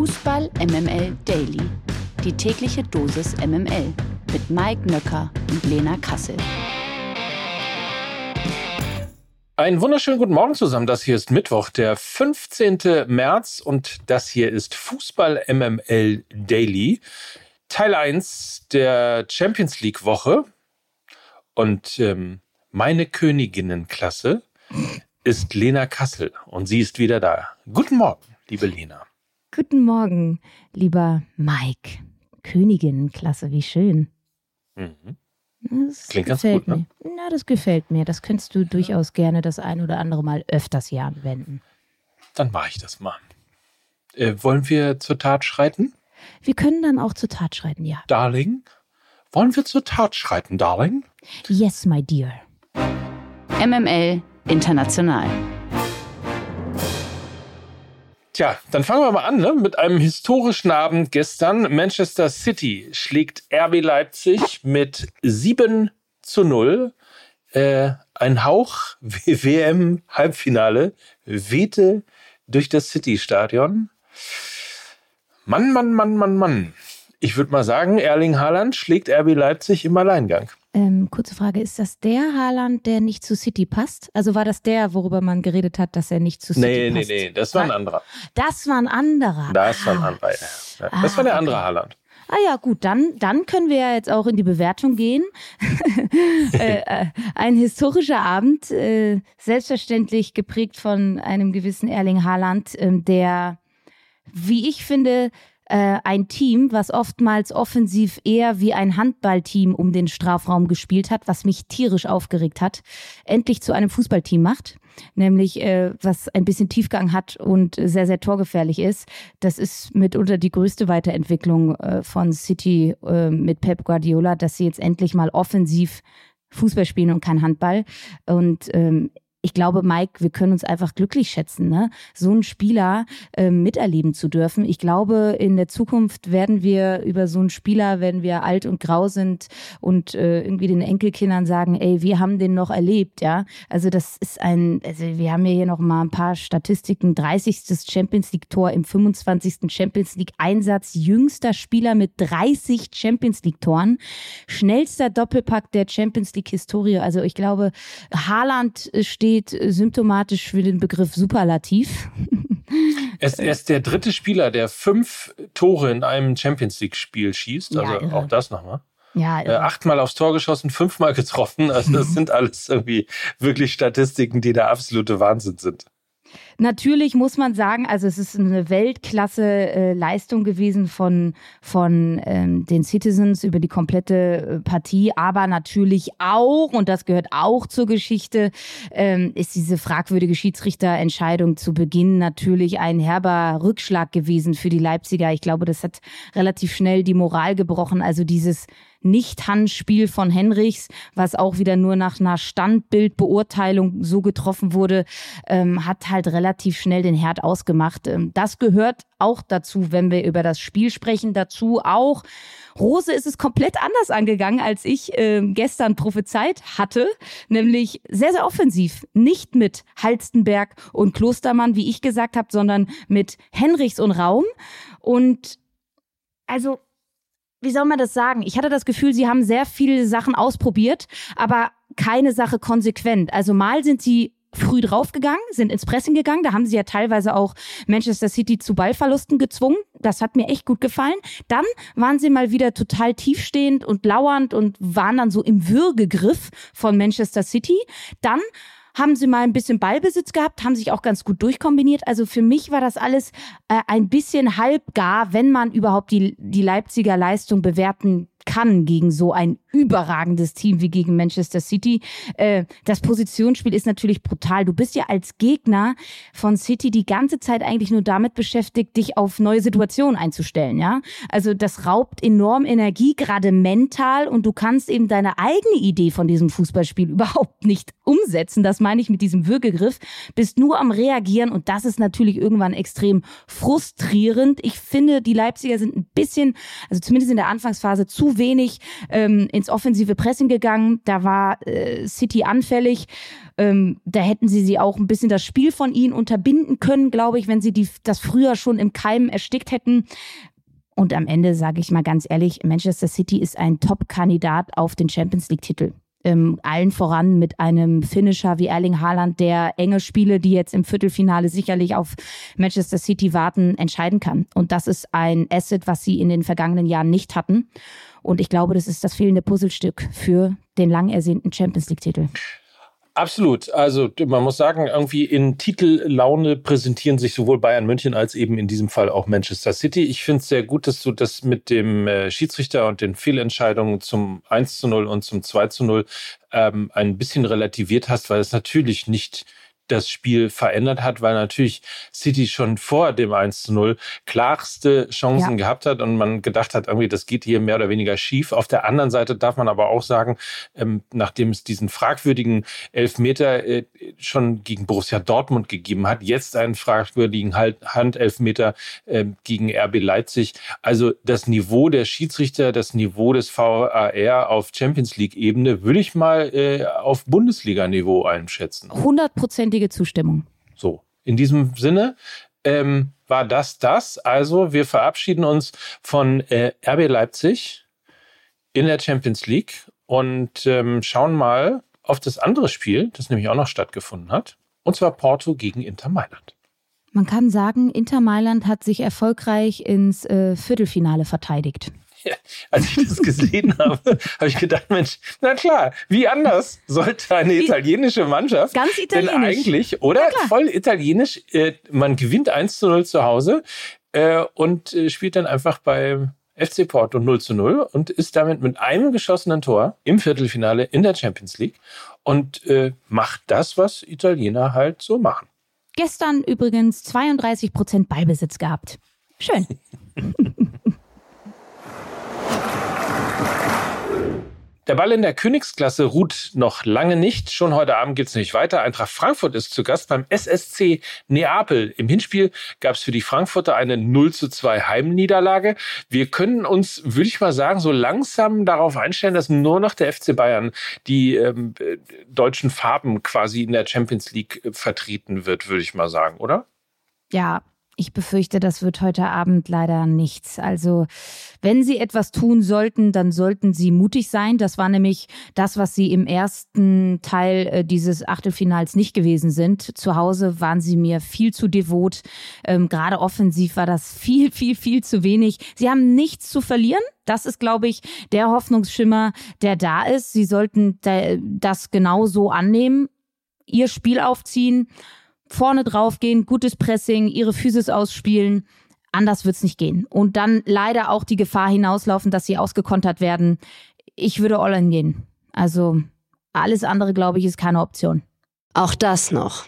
Fußball MML Daily. Die tägliche Dosis MML mit Mike Nöcker und Lena Kassel. Einen wunderschönen guten Morgen zusammen. Das hier ist Mittwoch, der 15. März und das hier ist Fußball MML Daily. Teil 1 der Champions League Woche. Und ähm, meine Königinnenklasse ist Lena Kassel und sie ist wieder da. Guten Morgen, liebe Lena. Guten Morgen, lieber Mike. Königinnenklasse, wie schön. Mhm. Das Klingt ganz gefällt gut, ne? mir. Na, das gefällt mir. Das könntest du durchaus gerne das ein oder andere Mal öfters hier anwenden. Dann mache ich das mal. Äh, wollen wir zur Tat schreiten, Wir können dann auch zur Tat schreiten, ja. Darling? Wollen wir zur Tat schreiten, Darling? Yes, my dear. MML International. Tja, dann fangen wir mal an ne? mit einem historischen Abend gestern. Manchester City schlägt RB Leipzig mit 7 zu 0. Äh, ein Hauch WM-Halbfinale wehte durch das City-Stadion. Mann, Mann, Mann, Mann, Mann. Ich würde mal sagen, Erling Haaland schlägt RB Leipzig im Alleingang. Ähm, kurze Frage, ist das der Haaland, der nicht zu City passt? Also war das der, worüber man geredet hat, dass er nicht zu City Nee, nee, passt? nee, das war ein anderer. Das war ein anderer. Das war ein Ah. anderer. Ja, Das war der Ah, andere okay. Haaland. Ah ja, gut, dann, dann können wir ja jetzt auch in die Bewertung gehen. äh, äh, ein historischer Abend, äh, selbstverständlich geprägt von einem gewissen Erling Haaland, ähm, der, wie ich finde, äh, ein Team, was oftmals offensiv eher wie ein Handballteam um den Strafraum gespielt hat, was mich tierisch aufgeregt hat, endlich zu einem Fußballteam macht. Nämlich, äh, was ein bisschen Tiefgang hat und sehr, sehr torgefährlich ist. Das ist mitunter die größte Weiterentwicklung äh, von City äh, mit Pep Guardiola, dass sie jetzt endlich mal offensiv Fußball spielen und kein Handball. Und ähm, ich glaube, Mike, wir können uns einfach glücklich schätzen, ne? so einen Spieler ähm, miterleben zu dürfen. Ich glaube, in der Zukunft werden wir über so einen Spieler, wenn wir alt und grau sind und äh, irgendwie den Enkelkindern sagen, ey, wir haben den noch erlebt, ja. Also das ist ein, also wir haben ja hier noch mal ein paar Statistiken. 30. Champions League Tor im 25. Champions League Einsatz, jüngster Spieler mit 30 Champions League Toren, schnellster Doppelpack der Champions League Historie. Also ich glaube, Haaland äh, steht symptomatisch für den Begriff Superlativ. Er ist, er der dritte Spieler, der fünf Tore in einem Champions League-Spiel schießt. Ja, Also irre. auch das nochmal. Ja, Äh, achtmal aufs Tor geschossen, fünfmal getroffen. Also das sind alles irgendwie wirklich Statistiken, die der absolute Wahnsinn sind. Natürlich muss man sagen, also es ist eine Weltklasse äh, Leistung gewesen von, von ähm, den Citizens über die komplette äh, Partie, aber natürlich auch, und das gehört auch zur Geschichte, ähm, ist diese fragwürdige Schiedsrichterentscheidung zu Beginn natürlich ein herber Rückschlag gewesen für die Leipziger. Ich glaube, das hat relativ schnell die Moral gebrochen. Also dieses nicht-Handspiel von Henrichs, was auch wieder nur nach einer Standbildbeurteilung so getroffen wurde, ähm, hat halt relativ schnell den Herd ausgemacht. Ähm, das gehört auch dazu, wenn wir über das Spiel sprechen. Dazu auch, Rose ist es komplett anders angegangen, als ich ähm, gestern prophezeit hatte, nämlich sehr, sehr offensiv. Nicht mit Halstenberg und Klostermann, wie ich gesagt habe, sondern mit Henrichs und Raum. Und also wie soll man das sagen? Ich hatte das Gefühl, sie haben sehr viele Sachen ausprobiert, aber keine Sache konsequent. Also mal sind sie früh draufgegangen, sind ins Pressing gegangen. Da haben sie ja teilweise auch Manchester City zu Ballverlusten gezwungen. Das hat mir echt gut gefallen. Dann waren sie mal wieder total tiefstehend und lauernd und waren dann so im Würgegriff von Manchester City. Dann haben sie mal ein bisschen Ballbesitz gehabt, haben sich auch ganz gut durchkombiniert. Also für mich war das alles äh, ein bisschen halbgar, wenn man überhaupt die, die Leipziger Leistung bewerten kann gegen so ein überragendes Team wie gegen Manchester City. Äh, das Positionsspiel ist natürlich brutal. Du bist ja als Gegner von City die ganze Zeit eigentlich nur damit beschäftigt, dich auf neue Situationen einzustellen, ja? Also das raubt enorm Energie, gerade mental, und du kannst eben deine eigene Idee von diesem Fußballspiel überhaupt nicht umsetzen. Das meine ich mit diesem Würgegriff. Bist nur am Reagieren und das ist natürlich irgendwann extrem frustrierend. Ich finde, die Leipziger sind ein bisschen, also zumindest in der Anfangsphase, zu wenig ähm, ins offensive Pressing gegangen. Da war äh, City anfällig. Ähm, da hätten sie sie auch ein bisschen das Spiel von ihnen unterbinden können, glaube ich, wenn sie die, das früher schon im Keim erstickt hätten. Und am Ende sage ich mal ganz ehrlich, Manchester City ist ein Top-Kandidat auf den Champions League-Titel. Ähm, allen voran mit einem Finisher wie Erling Haaland, der enge Spiele, die jetzt im Viertelfinale sicherlich auf Manchester City warten, entscheiden kann. Und das ist ein Asset, was sie in den vergangenen Jahren nicht hatten. Und ich glaube, das ist das fehlende Puzzlestück für den lang ersehnten Champions League-Titel. Absolut. Also man muss sagen, irgendwie in Titellaune präsentieren sich sowohl Bayern München als eben in diesem Fall auch Manchester City. Ich finde es sehr gut, dass du das mit dem äh, Schiedsrichter und den Fehlentscheidungen zum 1 zu 0 und zum 2 zu 0 ähm, ein bisschen relativiert hast, weil es natürlich nicht das Spiel verändert hat, weil natürlich City schon vor dem 1 zu 0 klarste Chancen ja. gehabt hat und man gedacht hat, irgendwie, das geht hier mehr oder weniger schief. Auf der anderen Seite darf man aber auch sagen, ähm, nachdem es diesen fragwürdigen Elfmeter äh, schon gegen Borussia Dortmund gegeben hat, jetzt einen fragwürdigen Handelfmeter äh, gegen RB Leipzig. Also das Niveau der Schiedsrichter, das Niveau des VAR auf Champions League Ebene würde ich mal äh, auf Bundesliga-Niveau einschätzen. Hundertprozentig einhellige Zustimmung. So, in diesem Sinne ähm, war das das. Also wir verabschieden uns von äh, RB Leipzig in der Champions League und ähm, schauen mal auf das andere Spiel, das nämlich auch noch stattgefunden hat. Und zwar Porto gegen Inter Mailand. Man kann sagen, Inter Mailand hat sich erfolgreich ins äh, Viertelfinale verteidigt. Ja, als ich das gesehen habe, habe ich gedacht, Mensch, na klar, wie anders sollte eine italienische Mannschaft Ganz italienisch. denn eigentlich, oder? Voll italienisch, äh, man gewinnt 1 zu 0 zu Hause äh, und äh, spielt dann einfach bei FC Porto 0 zu 0 und ist damit mit einem geschossenen Tor im Viertelfinale in der Champions League und macht das, was Italiener halt so machen. Gestern übrigens 32 Prozent Ballbesitz gehabt. Schön. Der Ball in der Königsklasse ruht noch lange nicht. Schon heute Abend geht es nicht weiter. Eintracht Frankfurt ist zu Gast beim SSC Neapel. Im Hinspiel gab es für die Frankfurter eine 0 zu 2 Heimniederlage. Wir können uns, würde ich mal sagen, so langsam darauf einstellen, dass nur noch der FC Bayern die ähm, deutschen Farben quasi in der Champions League äh, vertreten wird, würde ich mal sagen, oder? Ja, ich befürchte, das wird heute Abend leider nichts. Also, wenn Sie etwas tun sollten, dann sollten Sie mutig sein. Das war nämlich das, was Sie im ersten Teil äh, dieses Achtelfinals nicht gewesen sind. Zu Hause waren Sie mir viel zu devot. Ähm, Gerade offensiv war das viel, viel, viel zu wenig. Sie haben nichts zu verlieren. Das ist, glaube ich, der Hoffnungsschimmer, der da ist. Sie sollten das genau so annehmen, Ihr Spiel aufziehen vorne drauf gehen, gutes Pressing, ihre Physis ausspielen. Anders wird's nicht gehen. Und dann leider auch die Gefahr hinauslaufen, dass sie ausgekontert werden. Ich würde all in gehen. Also alles andere, glaube ich, ist keine Option. Auch das noch.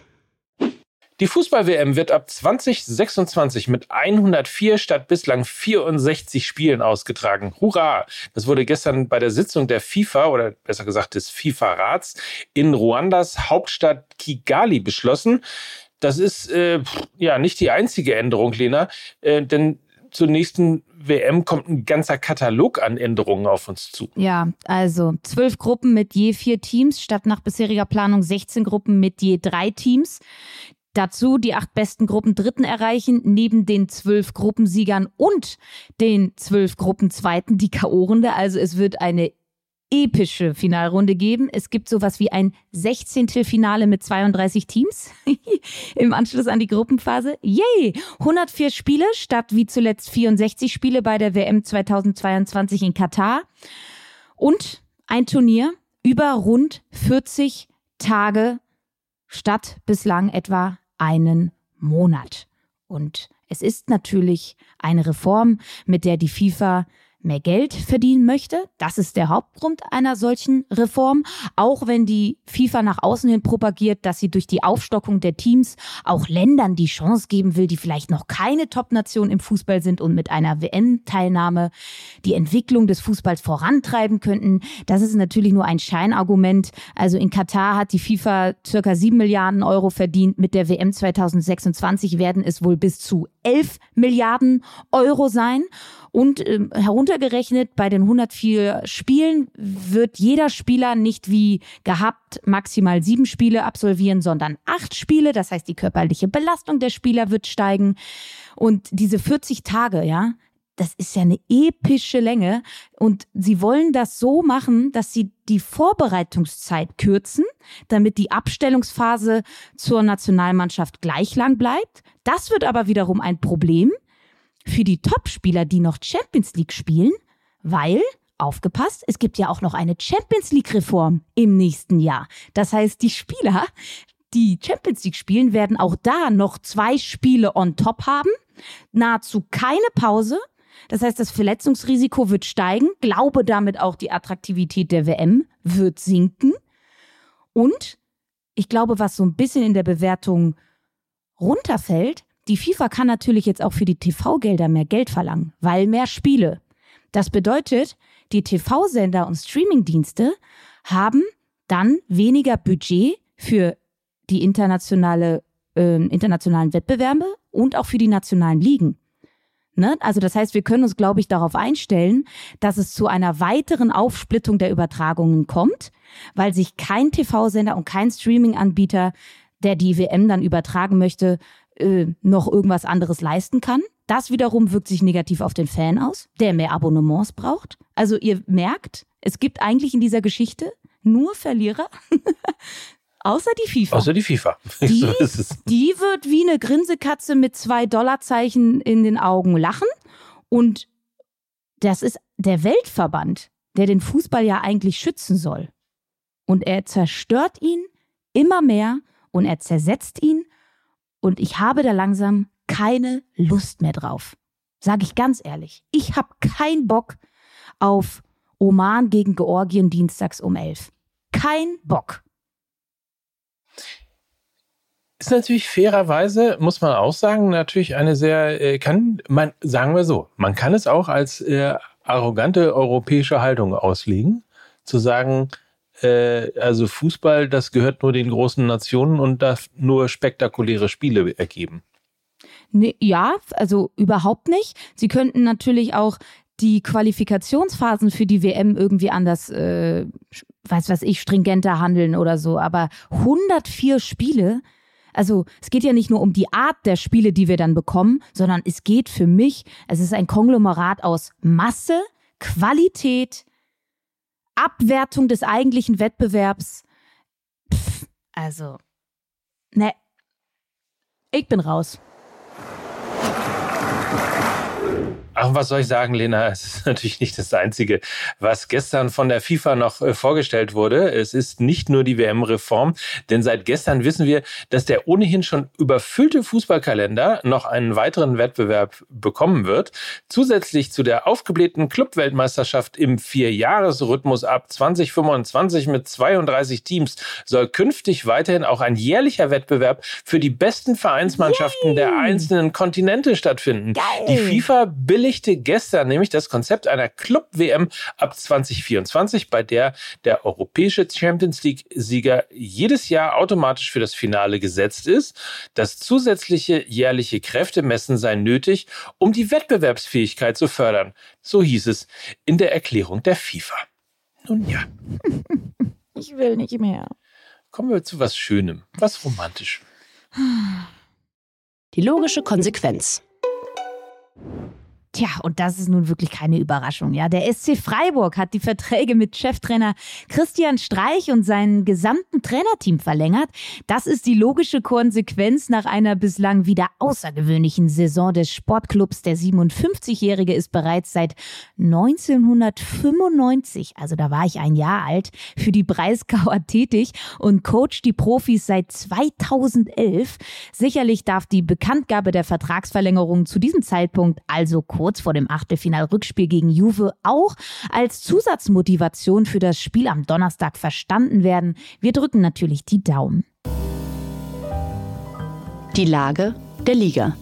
Die Fußball-WM wird ab 2026 mit 104 statt bislang 64 Spielen ausgetragen. Hurra! Das wurde gestern bei der Sitzung der FIFA oder besser gesagt des FIFA-Rats in Ruandas Hauptstadt Kigali beschlossen. Das ist äh, ja nicht die einzige Änderung, Lena, äh, denn zur nächsten WM kommt ein ganzer Katalog an Änderungen auf uns zu. Ja, also zwölf Gruppen mit je vier Teams statt nach bisheriger Planung 16 Gruppen mit je drei Teams. Dazu die acht besten Gruppen Dritten erreichen, neben den zwölf Gruppensiegern und den zwölf Gruppenzweiten die K.O.-Runde. Also es wird eine epische Finalrunde geben. Es gibt sowas wie ein 16. Finale mit 32 Teams im Anschluss an die Gruppenphase. Yay! 104 Spiele statt wie zuletzt 64 Spiele bei der WM 2022 in Katar. Und ein Turnier über rund 40 Tage statt bislang etwa einen Monat. Und es ist natürlich eine Reform, mit der die FIFA mehr Geld verdienen möchte. Das ist der Hauptgrund einer solchen Reform. Auch wenn die FIFA nach außen hin propagiert, dass sie durch die Aufstockung der Teams auch Ländern die Chance geben will, die vielleicht noch keine Top-Nation im Fußball sind und mit einer WM-Teilnahme die Entwicklung des Fußballs vorantreiben könnten. Das ist natürlich nur ein Scheinargument. Also in Katar hat die FIFA circa sieben Milliarden Euro verdient. Mit der WM 2026 werden es wohl bis zu elf Milliarden Euro sein. Und äh, heruntergerechnet bei den 104 Spielen wird jeder Spieler nicht wie gehabt maximal sieben Spiele absolvieren, sondern acht Spiele. Das heißt, die körperliche Belastung der Spieler wird steigen. Und diese 40 Tage, ja, das ist ja eine epische Länge. Und sie wollen das so machen, dass sie die Vorbereitungszeit kürzen, damit die Abstellungsphase zur Nationalmannschaft gleich lang bleibt. Das wird aber wiederum ein Problem für die Topspieler, die noch Champions League spielen, weil aufgepasst, es gibt ja auch noch eine Champions League-Reform im nächsten Jahr. Das heißt, die Spieler, die Champions League spielen, werden auch da noch zwei Spiele on top haben, nahezu keine Pause das heißt, das Verletzungsrisiko wird steigen, glaube damit auch die Attraktivität der WM wird sinken. Und ich glaube, was so ein bisschen in der Bewertung runterfällt, die FIFA kann natürlich jetzt auch für die TV-Gelder mehr Geld verlangen, weil mehr Spiele. Das bedeutet, die TV-Sender und Streaming-Dienste haben dann weniger Budget für die internationale, äh, internationalen Wettbewerbe und auch für die nationalen Ligen. Ne? Also das heißt, wir können uns, glaube ich, darauf einstellen, dass es zu einer weiteren Aufsplittung der Übertragungen kommt, weil sich kein TV-Sender und kein Streaming-Anbieter, der die WM dann übertragen möchte, äh, noch irgendwas anderes leisten kann. Das wiederum wirkt sich negativ auf den Fan aus, der mehr Abonnements braucht. Also ihr merkt, es gibt eigentlich in dieser Geschichte nur Verlierer. Außer die FIFA. Außer die FIFA. Die, so die wird wie eine Grinsekatze mit zwei Dollarzeichen in den Augen lachen. Und das ist der Weltverband, der den Fußball ja eigentlich schützen soll. Und er zerstört ihn immer mehr und er zersetzt ihn. Und ich habe da langsam keine Lust mehr drauf. Sage ich ganz ehrlich. Ich habe keinen Bock auf Oman gegen Georgien dienstags um elf. Kein Bock. Ist natürlich fairerweise, muss man auch sagen, natürlich eine sehr, äh, kann man, sagen wir so, man kann es auch als äh, arrogante europäische Haltung auslegen, zu sagen, äh, also Fußball, das gehört nur den großen Nationen und darf nur spektakuläre Spiele ergeben. Nee, ja, also überhaupt nicht. Sie könnten natürlich auch die Qualifikationsphasen für die WM irgendwie anders, äh, weiß was ich, stringenter handeln oder so. Aber 104 Spiele, also es geht ja nicht nur um die Art der Spiele, die wir dann bekommen, sondern es geht für mich, es ist ein Konglomerat aus Masse, Qualität, Abwertung des eigentlichen Wettbewerbs. Pff, also, ne, ich bin raus. Ach, was soll ich sagen, Lena? Es ist natürlich nicht das Einzige, was gestern von der FIFA noch äh, vorgestellt wurde. Es ist nicht nur die WM-Reform, denn seit gestern wissen wir, dass der ohnehin schon überfüllte Fußballkalender noch einen weiteren Wettbewerb bekommen wird. Zusätzlich zu der aufgeblähten Clubweltmeisterschaft im Vierjahresrhythmus ab 2025 mit 32 Teams soll künftig weiterhin auch ein jährlicher Wettbewerb für die besten Vereinsmannschaften Yay. der einzelnen Kontinente stattfinden. Geil. Die FIFA veröffentlichte gestern nämlich das Konzept einer Club-WM ab 2024, bei der der europäische Champions League-Sieger jedes Jahr automatisch für das Finale gesetzt ist. Das zusätzliche jährliche Kräftemessen sei nötig, um die Wettbewerbsfähigkeit zu fördern. So hieß es in der Erklärung der FIFA. Nun ja. Ich will nicht mehr. Kommen wir zu was Schönem, was Romantischem. Die logische Konsequenz. Tja, und das ist nun wirklich keine Überraschung. Ja, der SC Freiburg hat die Verträge mit Cheftrainer Christian Streich und seinem gesamten Trainerteam verlängert. Das ist die logische Konsequenz nach einer bislang wieder außergewöhnlichen Saison des Sportclubs. Der 57-Jährige ist bereits seit 1995, also da war ich ein Jahr alt, für die Breisgauer tätig und coacht die Profis seit 2011. Sicherlich darf die Bekanntgabe der Vertragsverlängerung zu diesem Zeitpunkt also vor dem Achtelfinal-Rückspiel gegen Juve auch als Zusatzmotivation für das Spiel am Donnerstag verstanden werden. Wir drücken natürlich die Daumen. Die Lage der Liga.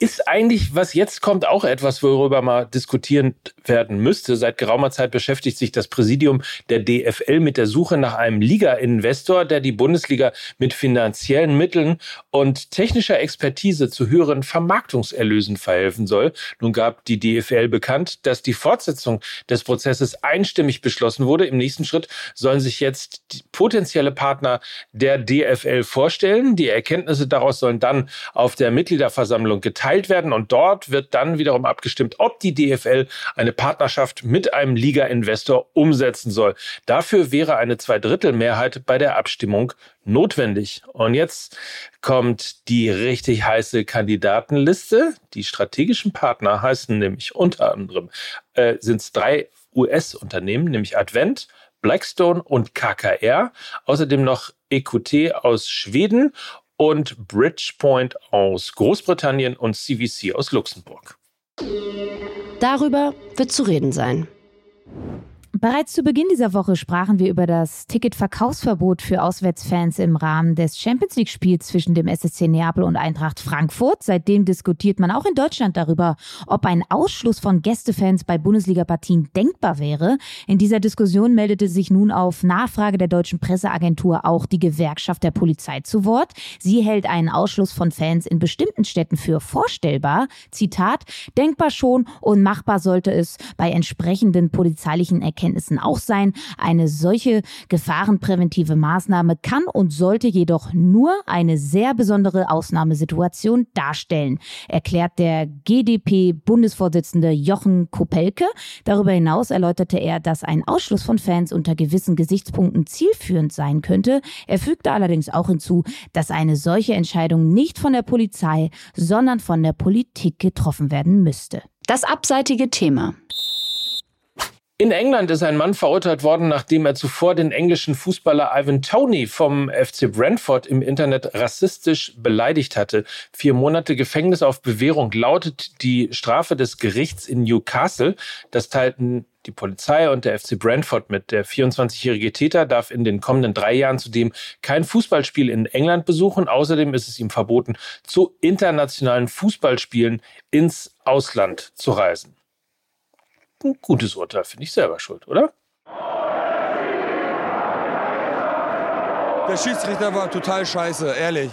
Ist eigentlich, was jetzt kommt, auch etwas, worüber mal diskutieren werden müsste. Seit geraumer Zeit beschäftigt sich das Präsidium der DFL mit der Suche nach einem Liga-Investor, der die Bundesliga mit finanziellen Mitteln und technischer Expertise zu höheren Vermarktungserlösen verhelfen soll. Nun gab die DFL bekannt, dass die Fortsetzung des Prozesses einstimmig beschlossen wurde. Im nächsten Schritt sollen sich jetzt potenzielle Partner der DFL vorstellen. Die Erkenntnisse daraus sollen dann auf der Mitgliederversammlung geteilt werden und dort wird dann wiederum abgestimmt, ob die DFL eine Partnerschaft mit einem Liga-Investor umsetzen soll. Dafür wäre eine Zweidrittelmehrheit bei der Abstimmung notwendig. Und jetzt kommt die richtig heiße Kandidatenliste. Die strategischen Partner heißen nämlich unter anderem, äh, sind es drei US-Unternehmen, nämlich Advent, Blackstone und KKR. Außerdem noch EQT aus Schweden und Bridgepoint aus Großbritannien und CVC aus Luxemburg. Darüber wird zu reden sein. Bereits zu Beginn dieser Woche sprachen wir über das Ticketverkaufsverbot für Auswärtsfans im Rahmen des Champions League-Spiels zwischen dem SSC Neapel und Eintracht Frankfurt. Seitdem diskutiert man auch in Deutschland darüber, ob ein Ausschluss von Gästefans bei Bundesliga-Partien denkbar wäre. In dieser Diskussion meldete sich nun auf Nachfrage der deutschen Presseagentur auch die Gewerkschaft der Polizei zu Wort. Sie hält einen Ausschluss von Fans in bestimmten Städten für vorstellbar. Zitat, denkbar schon und machbar sollte es bei entsprechenden polizeilichen Erkenntnissen Erkenntnissen auch sein. Eine solche gefahrenpräventive Maßnahme kann und sollte jedoch nur eine sehr besondere Ausnahmesituation darstellen, erklärt der GdP-Bundesvorsitzende Jochen Kopelke. Darüber hinaus erläuterte er, dass ein Ausschluss von Fans unter gewissen Gesichtspunkten zielführend sein könnte. Er fügte allerdings auch hinzu, dass eine solche Entscheidung nicht von der Polizei, sondern von der Politik getroffen werden müsste. Das abseitige Thema. In England ist ein Mann verurteilt worden, nachdem er zuvor den englischen Fußballer Ivan Tony vom FC Brentford im Internet rassistisch beleidigt hatte. Vier Monate Gefängnis auf Bewährung lautet die Strafe des Gerichts in Newcastle. Das teilten die Polizei und der FC Brentford mit. Der 24-jährige Täter darf in den kommenden drei Jahren zudem kein Fußballspiel in England besuchen. Außerdem ist es ihm verboten, zu internationalen Fußballspielen ins Ausland zu reisen ein gutes Urteil, finde ich selber schuld, oder? Der Schiedsrichter war total scheiße, ehrlich.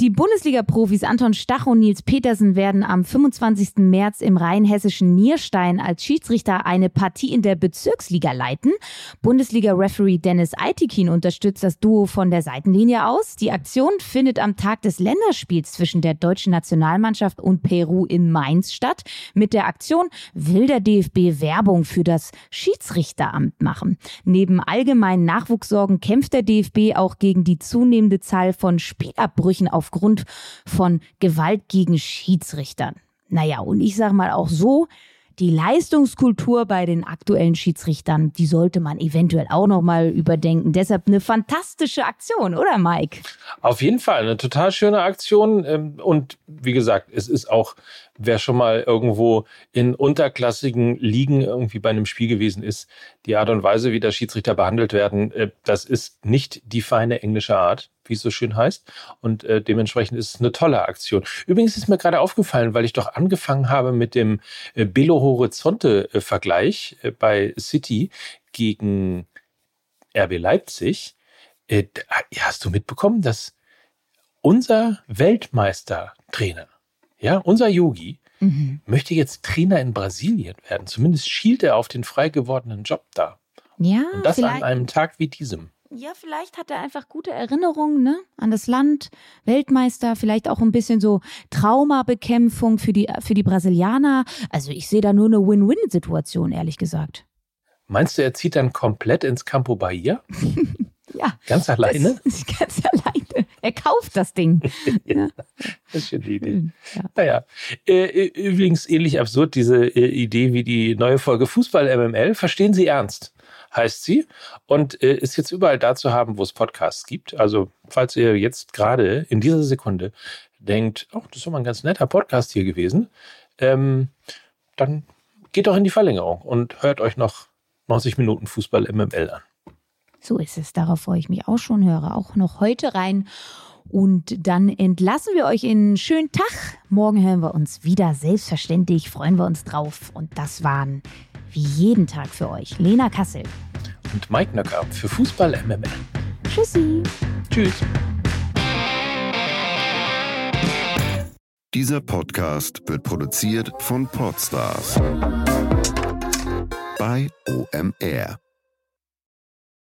Die Bundesliga-Profis Anton Stach und Nils Petersen werden am 25. März im rheinhessischen Nierstein als Schiedsrichter eine Partie in der Bezirksliga leiten. Bundesliga-Referee Dennis Aitikin unterstützt das Duo von der Seitenlinie aus. Die Aktion findet am Tag des Länderspiels zwischen der deutschen Nationalmannschaft und Peru in Mainz statt. Mit der Aktion will der DFB Werbung für das Schiedsrichteramt machen. Neben allgemeinen Nachwuchssorgen kämpft der DFB auch gegen die zunehmende Zahl von Spielabbrüchen auf aufgrund von Gewalt gegen Schiedsrichtern. Naja, und ich sage mal auch so, die Leistungskultur bei den aktuellen Schiedsrichtern, die sollte man eventuell auch nochmal überdenken. Deshalb eine fantastische Aktion, oder Mike? Auf jeden Fall, eine total schöne Aktion. Ähm, und wie gesagt, es ist auch, wer schon mal irgendwo in unterklassigen Ligen irgendwie bei einem Spiel gewesen ist, die Art und Weise, wie da Schiedsrichter behandelt werden, äh, das ist nicht die feine englische Art wie es so schön heißt. Und äh, dementsprechend ist es eine tolle Aktion. Übrigens ist mir gerade aufgefallen, weil ich doch angefangen habe mit dem äh, Horizonte-Vergleich äh, bei City gegen RB Leipzig. Äh, hast du mitbekommen, dass unser Weltmeistertrainer, ja, unser Yogi, mhm. möchte jetzt Trainer in Brasilien werden. Zumindest schielt er auf den frei gewordenen Job da. Ja, Und das an einem Tag wie diesem. Ja, vielleicht hat er einfach gute Erinnerungen ne? an das Land, Weltmeister, vielleicht auch ein bisschen so Traumabekämpfung für die, für die Brasilianer. Also ich sehe da nur eine Win-Win-Situation, ehrlich gesagt. Meinst du, er zieht dann komplett ins Campo Bahia? ja. Ganz alleine? Das, ganz alleine. Er kauft das Ding. ja. Das ist schon die Idee. Ja. Naja, äh, übrigens ähnlich absurd diese äh, Idee wie die neue Folge Fußball MML. Verstehen Sie ernst? Heißt sie und äh, ist jetzt überall da zu haben, wo es Podcasts gibt. Also falls ihr jetzt gerade in dieser Sekunde denkt, oh, das ist doch mal ein ganz netter Podcast hier gewesen, ähm, dann geht doch in die Verlängerung und hört euch noch 90 Minuten Fußball MML an. So ist es. Darauf freue ich mich auch schon. Höre auch noch heute rein. Und dann entlassen wir euch in einen schönen Tag. Morgen hören wir uns wieder. Selbstverständlich freuen wir uns drauf. Und das waren wie jeden Tag für euch Lena Kassel und Mike Nöcker für Fußball MML. Tschüssi. Tschüss. Dieser Podcast wird produziert von Podstars bei OMR.